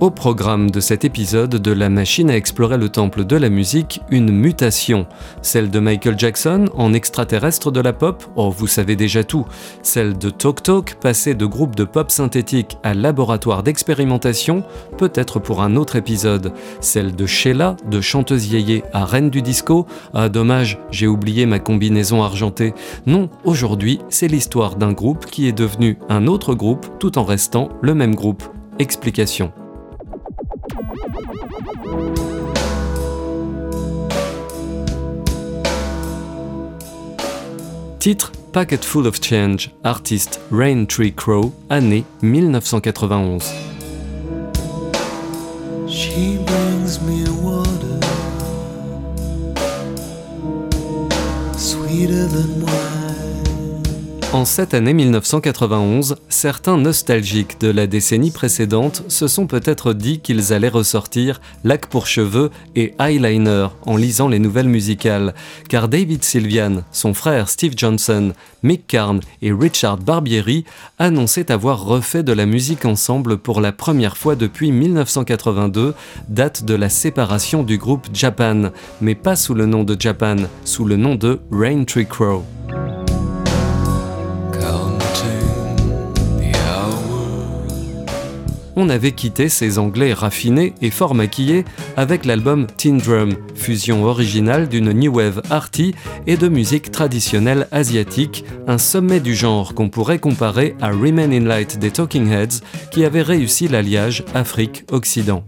Au programme de cet épisode de La machine à explorer le temple de la musique, une mutation. Celle de Michael Jackson en extraterrestre de la pop, oh vous savez déjà tout. Celle de Talk Talk, passée de groupe de pop synthétique à laboratoire d'expérimentation, peut-être pour un autre épisode. Celle de Sheila, de chanteuse yéyé à reine du disco, ah dommage, j'ai oublié ma combinaison argentée. Non, aujourd'hui, c'est l'histoire d'un groupe qui est devenu un autre groupe tout en restant le même groupe. Explication. Titre Packet Full of Change, artiste Rain Tree Crow, année 1991. She brings me water, sweeter than wine. En cette année 1991, certains nostalgiques de la décennie précédente se sont peut-être dit qu'ils allaient ressortir lac pour cheveux et eyeliner en lisant les nouvelles musicales, car David Sylvian, son frère Steve Johnson, Mick Karn et Richard Barbieri annonçaient avoir refait de la musique ensemble pour la première fois depuis 1982, date de la séparation du groupe Japan, mais pas sous le nom de Japan, sous le nom de Rain Tree Crow. On avait quitté ces Anglais raffinés et fort maquillés avec l'album Teen Drum, fusion originale d'une new wave arty et de musique traditionnelle asiatique, un sommet du genre qu'on pourrait comparer à Remain in Light des Talking Heads qui avait réussi l'alliage Afrique-Occident.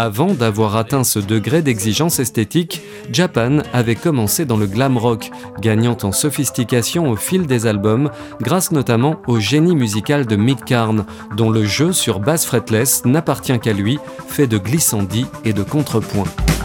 Avant d'avoir atteint ce degré d'exigence esthétique, Japan avait commencé dans le glam rock, gagnant en sophistication au fil des albums, grâce notamment au génie musical de Mick Karn, dont le jeu sur basse fretless n'appartient qu'à lui, fait de glissandis et de contrepoints.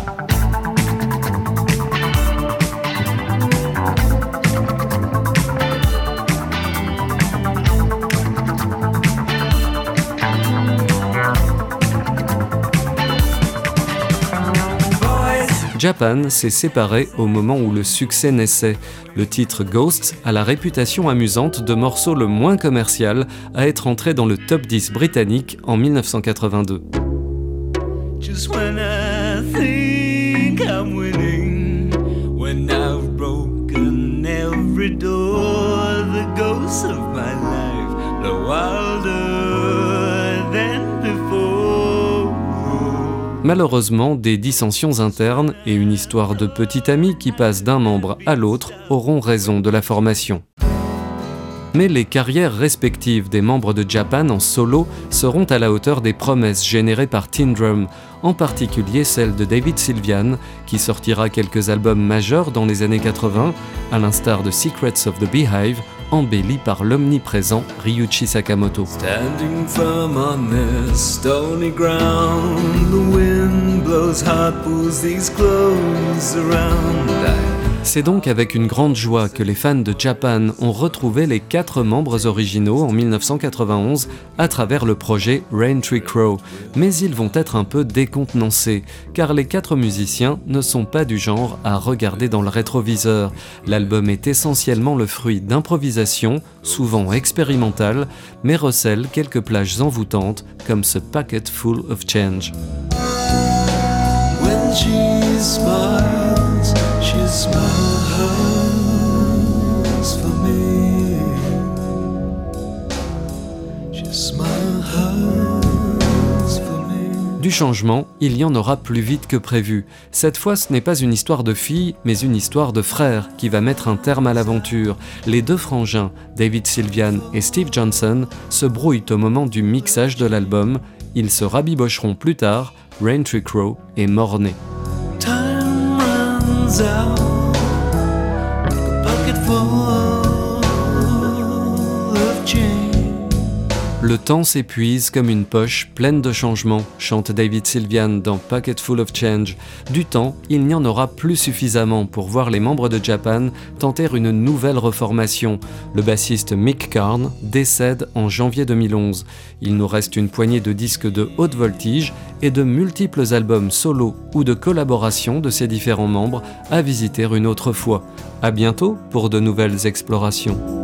Japan s'est séparé au moment où le succès naissait. Le titre Ghost a la réputation amusante de morceau le moins commercial à être entré dans le top 10 britannique en 1982. Malheureusement, des dissensions internes et une histoire de petit ami qui passe d'un membre à l'autre auront raison de la formation. Mais les carrières respectives des membres de Japan en solo seront à la hauteur des promesses générées par Teen Drum, en particulier celle de David Sylvian, qui sortira quelques albums majeurs dans les années 80, à l'instar de Secrets of the Beehive embelli par l'omniprésent Ryuichi Sakamoto. C'est donc avec une grande joie que les fans de Japan ont retrouvé les quatre membres originaux en 1991 à travers le projet Rain Tree Crow, mais ils vont être un peu décontenancés, car les quatre musiciens ne sont pas du genre à regarder dans le rétroviseur. L'album est essentiellement le fruit d'improvisation, souvent expérimentales, mais recèle quelques plages envoûtantes comme ce Packet Full of Change. Du changement, il y en aura plus vite que prévu. Cette fois, ce n'est pas une histoire de fille, mais une histoire de frère qui va mettre un terme à l'aventure. Les deux frangins, David Sylvian et Steve Johnson, se brouillent au moment du mixage de l'album. Ils se rabibocheront plus tard. Rain Tree Crow est mort-né. Temps s'épuise comme une poche pleine de changements, chante David Sylvian dans Pocket Full of Change. Du temps, il n'y en aura plus suffisamment pour voir les membres de Japan tenter une nouvelle reformation. Le bassiste Mick Karn décède en janvier 2011. Il nous reste une poignée de disques de haute voltige et de multiples albums solo ou de collaboration de ces différents membres à visiter une autre fois. À bientôt pour de nouvelles explorations.